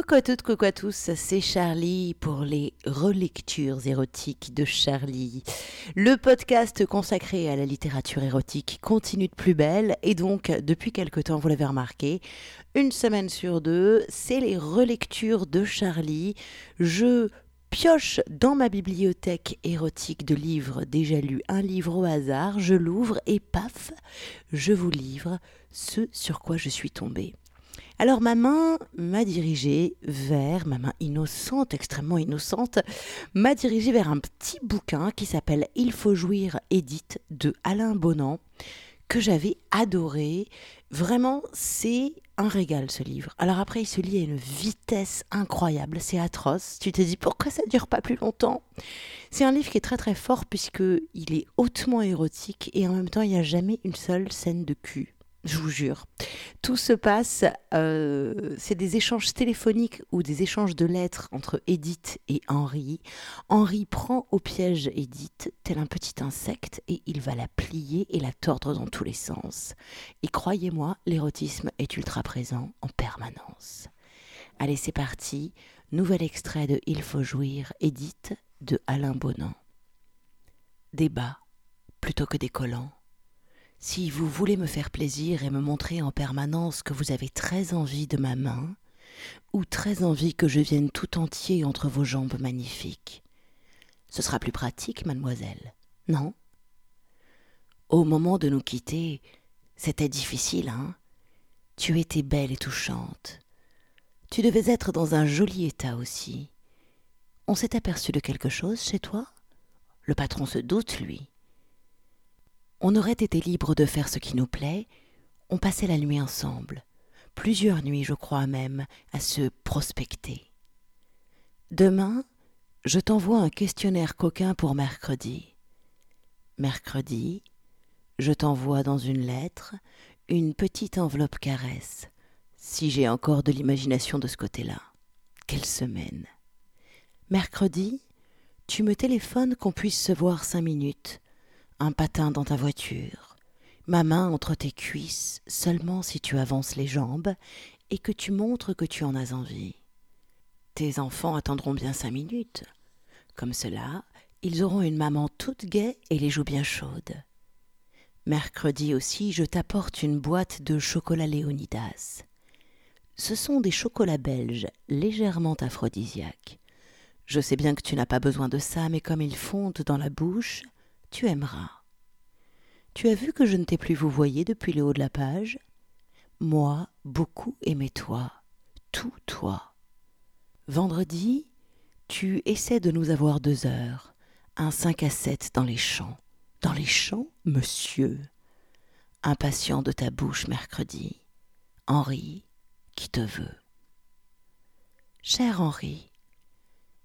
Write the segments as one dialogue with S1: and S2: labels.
S1: Coucou à toutes, coucou à tous, c'est Charlie pour les relectures érotiques de Charlie. Le podcast consacré à la littérature érotique continue de plus belle et donc depuis quelque temps, vous l'avez remarqué, une semaine sur deux, c'est les relectures de Charlie. Je pioche dans ma bibliothèque érotique de livres déjà lus un livre au hasard, je l'ouvre et paf, je vous livre ce sur quoi je suis tombée. Alors ma main m'a dirigée vers, ma main innocente, extrêmement innocente, m'a dirigée vers un petit bouquin qui s'appelle Il faut jouir Edith de Alain Bonan, que j'avais adoré. Vraiment, c'est un régal ce livre. Alors après, il se lit à une vitesse incroyable, c'est atroce. Tu te dis pourquoi ça dure pas plus longtemps? C'est un livre qui est très très fort puisque il est hautement érotique et en même temps, il n'y a jamais une seule scène de cul je vous jure. Tout se passe, euh, c'est des échanges téléphoniques ou des échanges de lettres entre Edith et Henri. Henri prend au piège Edith, tel un petit insecte, et il va la plier et la tordre dans tous les sens. Et croyez-moi, l'érotisme est ultra présent en permanence. Allez, c'est parti. Nouvel extrait de Il faut jouir, Edith, de Alain Bonan. Débat plutôt que des collants si vous voulez me faire plaisir et me montrer en permanence que vous avez très envie de ma main, ou très envie que je vienne tout entier entre vos jambes magnifiques, ce sera plus pratique, mademoiselle, non? Au moment de nous quitter, c'était difficile, hein? Tu étais belle et touchante. Tu devais être dans un joli état aussi. On s'est aperçu de quelque chose chez toi? Le patron se doute, lui. On aurait été libre de faire ce qui nous plaît, on passait la nuit ensemble, plusieurs nuits je crois même, à se prospecter. Demain, je t'envoie un questionnaire coquin pour mercredi. Mercredi, je t'envoie dans une lettre une petite enveloppe caresse, si j'ai encore de l'imagination de ce côté-là. Quelle semaine. Mercredi, tu me téléphones qu'on puisse se voir cinq minutes un patin dans ta voiture, ma main entre tes cuisses seulement si tu avances les jambes et que tu montres que tu en as envie. Tes enfants attendront bien cinq minutes. Comme cela, ils auront une maman toute gaie et les joues bien chaudes. Mercredi aussi, je t'apporte une boîte de chocolat Léonidas. Ce sont des chocolats belges légèrement aphrodisiaques. Je sais bien que tu n'as pas besoin de ça, mais comme ils fondent dans la bouche, tu aimeras. Tu as vu que je ne t'ai plus vous voyez depuis le haut de la page? Moi, beaucoup aimé toi, tout toi. Vendredi, tu essaies de nous avoir deux heures, un cinq à sept dans les champs. Dans les champs, monsieur? Impatient de ta bouche mercredi. Henri, qui te veut. Cher Henri,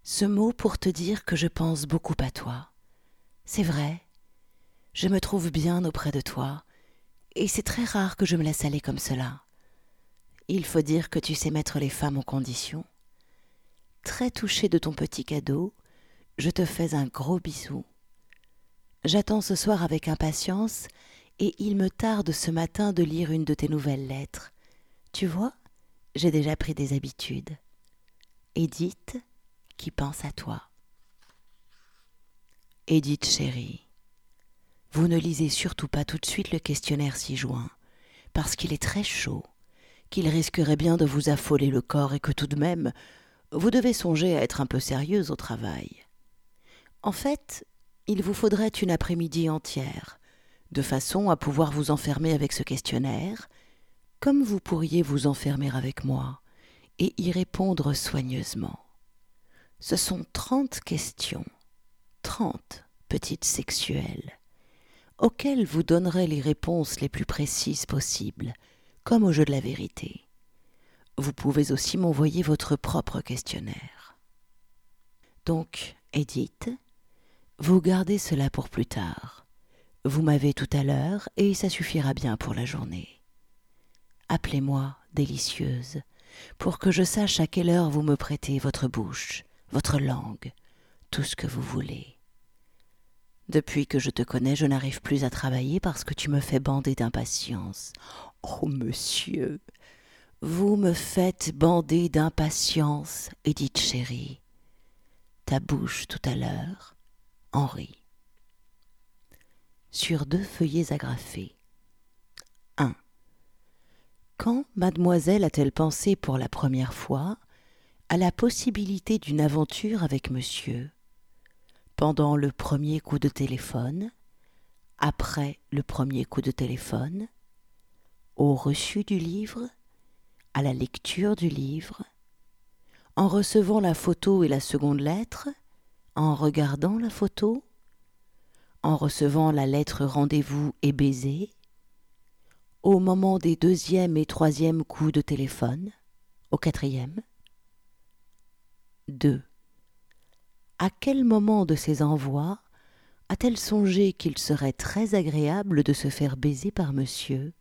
S1: ce mot pour te dire que je pense beaucoup à toi. C'est vrai, je me trouve bien auprès de toi, et c'est très rare que je me laisse aller comme cela. Il faut dire que tu sais mettre les femmes en condition. Très touché de ton petit cadeau, je te fais un gros bisou. J'attends ce soir avec impatience, et il me tarde ce matin de lire une de tes nouvelles lettres. Tu vois, j'ai déjà pris des habitudes. Edith, qui pense à toi. Edith chérie, vous ne lisez surtout pas tout de suite le questionnaire ci-joint, parce qu'il est très chaud, qu'il risquerait bien de vous affoler le corps et que tout de même, vous devez songer à être un peu sérieuse au travail. En fait, il vous faudrait une après-midi entière, de façon à pouvoir vous enfermer avec ce questionnaire, comme vous pourriez vous enfermer avec moi, et y répondre soigneusement. Ce sont trente questions, trente petites sexuelles, auxquelles vous donnerez les réponses les plus précises possibles, comme au jeu de la vérité. Vous pouvez aussi m'envoyer votre propre questionnaire. Donc, Edith, vous gardez cela pour plus tard. Vous m'avez tout à l'heure et ça suffira bien pour la journée. Appelez-moi délicieuse, pour que je sache à quelle heure vous me prêtez votre bouche, votre langue, tout ce que vous voulez. Depuis que je te connais, je n'arrive plus à travailler parce que tu me fais bander d'impatience. Oh, monsieur, Vous me faites bander d'impatience, Edith chérie. Ta bouche tout à l'heure, Henri. Sur deux feuillets agrafés. 1. Quand mademoiselle a-t-elle pensé pour la première fois à la possibilité d'une aventure avec monsieur? Pendant le premier coup de téléphone Après le premier coup de téléphone Au reçu du livre À la lecture du livre En recevant la photo et la seconde lettre En regardant la photo En recevant la lettre rendez-vous et baiser au moment des deuxième et troisième coups de téléphone, au quatrième. 2. À quel moment de ces envois a-t-elle songé qu'il serait très agréable de se faire baiser par monsieur?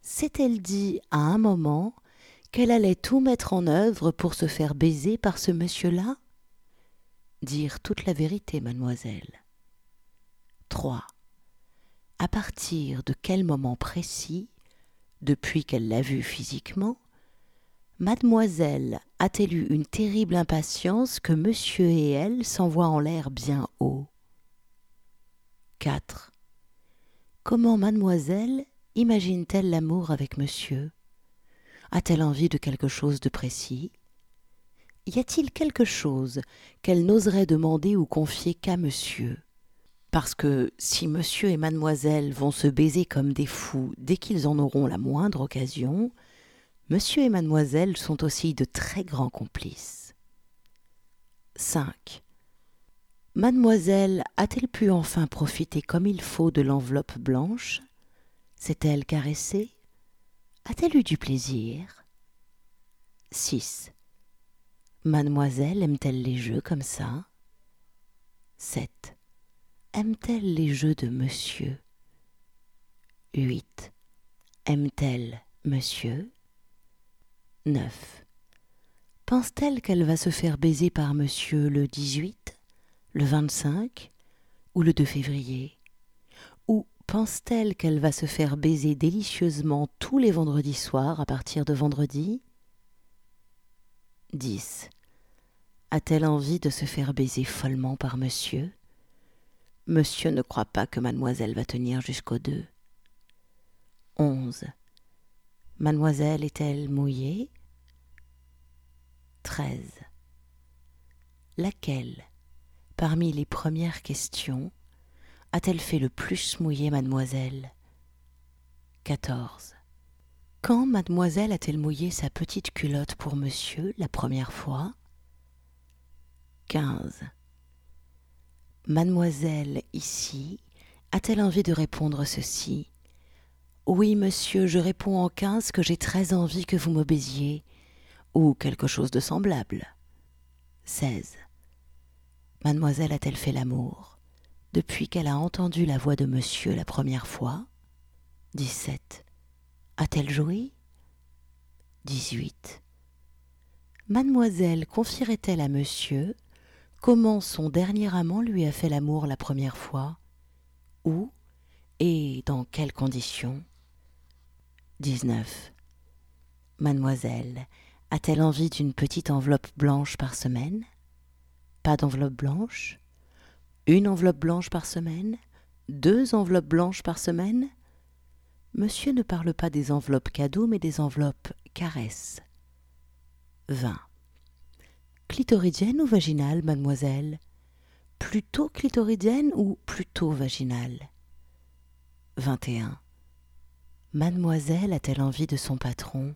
S1: S'est-elle dit à un moment qu'elle allait tout mettre en œuvre pour se faire baiser par ce monsieur-là? Dire toute la vérité, mademoiselle. 3 à partir de quel moment précis, depuis qu'elle l'a vu physiquement, mademoiselle a-t-elle eu une terrible impatience que monsieur et elle s'envoient en l'air bien haut? 4. Comment mademoiselle imagine-t-elle l'amour avec monsieur? A-t-elle envie de quelque chose de précis? Y a-t-il quelque chose qu'elle n'oserait demander ou confier qu'à monsieur? Parce que si monsieur et mademoiselle vont se baiser comme des fous dès qu'ils en auront la moindre occasion, monsieur et mademoiselle sont aussi de très grands complices. 5. Mademoiselle a-t-elle pu enfin profiter comme il faut de l'enveloppe blanche? S'est-elle caressée? A-t-elle eu du plaisir? 6. Mademoiselle aime-t-elle les jeux comme ça? 7 aime-t-elle les jeux de monsieur? 8. Aime-t-elle monsieur? 9. Pense-t-elle qu'elle va se faire baiser par monsieur le 18, le 25 ou le 2 février? Ou pense-t-elle qu'elle va se faire baiser délicieusement tous les vendredis soirs à partir de vendredi? 10. A-t-elle envie de se faire baiser follement par monsieur? Monsieur ne croit pas que mademoiselle va tenir jusqu'au deux. Onze. Mademoiselle est-elle mouillée? Treize. Laquelle, parmi les premières questions, a-t-elle fait le plus mouiller mademoiselle? Quatorze. Quand mademoiselle a-t-elle mouillé sa petite culotte pour monsieur la première fois? Quinze. Mademoiselle, ici, a-t-elle envie de répondre ceci? Oui, monsieur, je réponds en quinze que j'ai très envie que vous me ou quelque chose de semblable. 16. Mademoiselle a-t-elle fait l'amour? Depuis qu'elle a entendu la voix de monsieur la première fois? 17. A-t-elle joui? 18. Mademoiselle confierait-elle à monsieur comment son dernier amant lui a fait l'amour la première fois, où et dans quelles conditions? 19. Mademoiselle, a-t-elle envie d'une petite enveloppe blanche par semaine? Pas d'enveloppe blanche? Une enveloppe blanche par semaine? Deux enveloppes blanches par semaine? Monsieur ne parle pas des enveloppes cadeaux, mais des enveloppes caresses. 20. Clitoridienne ou vaginale, mademoiselle? Plutôt clitoridienne ou plutôt vaginale? 21. Mademoiselle a-t-elle envie de son patron?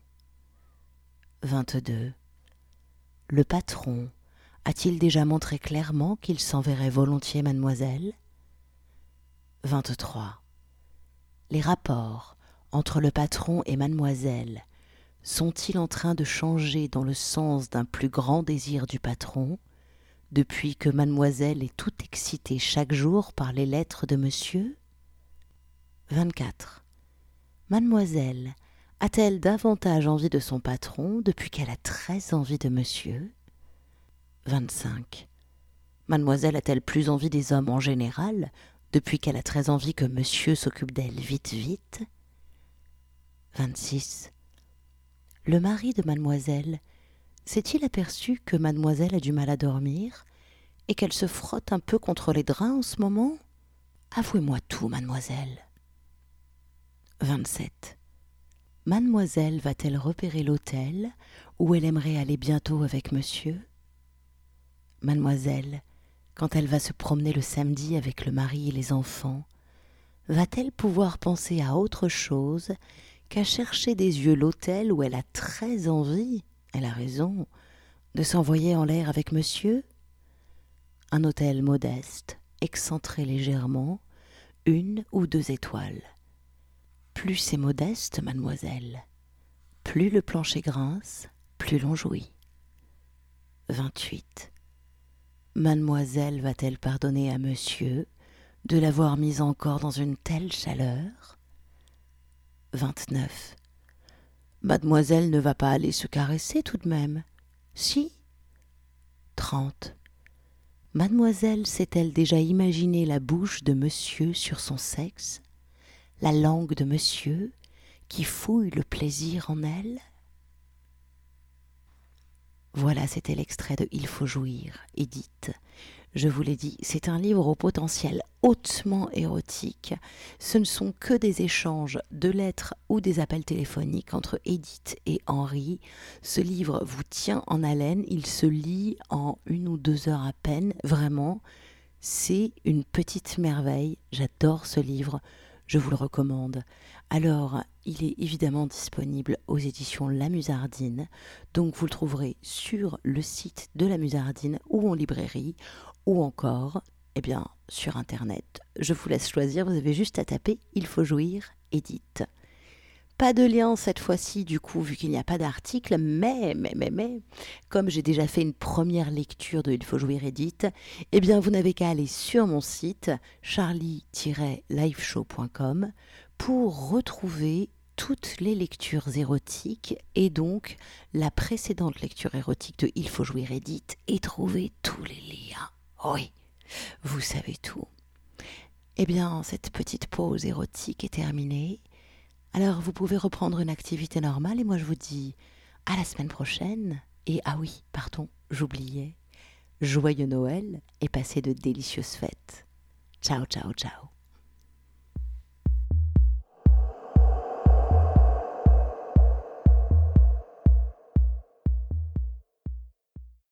S1: 22. Le patron a-t-il déjà montré clairement qu'il s'enverrait volontiers mademoiselle? 23. Les rapports entre le patron et mademoiselle sont-ils en train de changer dans le sens d'un plus grand désir du patron, depuis que mademoiselle est tout excitée chaque jour par les lettres de monsieur? 24. Mademoiselle a-t-elle davantage envie de son patron depuis qu'elle a très envie de monsieur? 25. Mademoiselle a-t-elle plus envie des hommes en général depuis qu'elle a très envie que monsieur s'occupe d'elle vite vite? 26 le mari de mademoiselle s'est-il aperçu que mademoiselle a du mal à dormir et qu'elle se frotte un peu contre les draps en ce moment? Avouez-moi tout, mademoiselle. 27. Mademoiselle va-t-elle repérer l'hôtel où elle aimerait aller bientôt avec monsieur? Mademoiselle, quand elle va se promener le samedi avec le mari et les enfants, va-t-elle pouvoir penser à autre chose qu'à chercher des yeux l'hôtel où elle a très envie, elle a raison, de s'envoyer en l'air avec monsieur? Un hôtel modeste, excentré légèrement, une ou deux étoiles. Plus c'est modeste, mademoiselle, plus le plancher grince, plus l'on jouit. 28. Mademoiselle va-t-elle pardonner à monsieur de l'avoir mise encore dans une telle chaleur? 29. Mademoiselle ne va pas aller se caresser tout de même. Si? 30. Mademoiselle s'est-elle déjà imaginé la bouche de monsieur sur son sexe, la langue de monsieur qui fouille le plaisir en elle Voilà, c'était l'extrait de Il faut jouir, Édite. Je vous l'ai dit, c'est un livre au potentiel hautement érotique. Ce ne sont que des échanges de lettres ou des appels téléphoniques entre Edith et Henri. Ce livre vous tient en haleine, il se lit en une ou deux heures à peine, vraiment. C'est une petite merveille, j'adore ce livre, je vous le recommande. Alors, il est évidemment disponible aux éditions La Musardine, donc vous le trouverez sur le site de La Musardine ou en librairie ou encore, eh bien, sur Internet. Je vous laisse choisir, vous avez juste à taper Il faut jouir, Edith. Pas de lien cette fois-ci, du coup, vu qu'il n'y a pas d'article, mais, mais, mais, mais, comme j'ai déjà fait une première lecture de Il faut jouir Edith, eh bien, vous n'avez qu'à aller sur mon site charlie-liveshow.com pour retrouver toutes les lectures érotiques et donc la précédente lecture érotique de Il faut jouir Edith et trouver tous les liens. Oui, vous savez tout. Eh bien, cette petite pause érotique est terminée. Alors, vous pouvez reprendre une activité normale et moi je vous dis à la semaine prochaine. Et ah oui, pardon, j'oubliais. Joyeux Noël et passez de délicieuses fêtes. Ciao, ciao, ciao.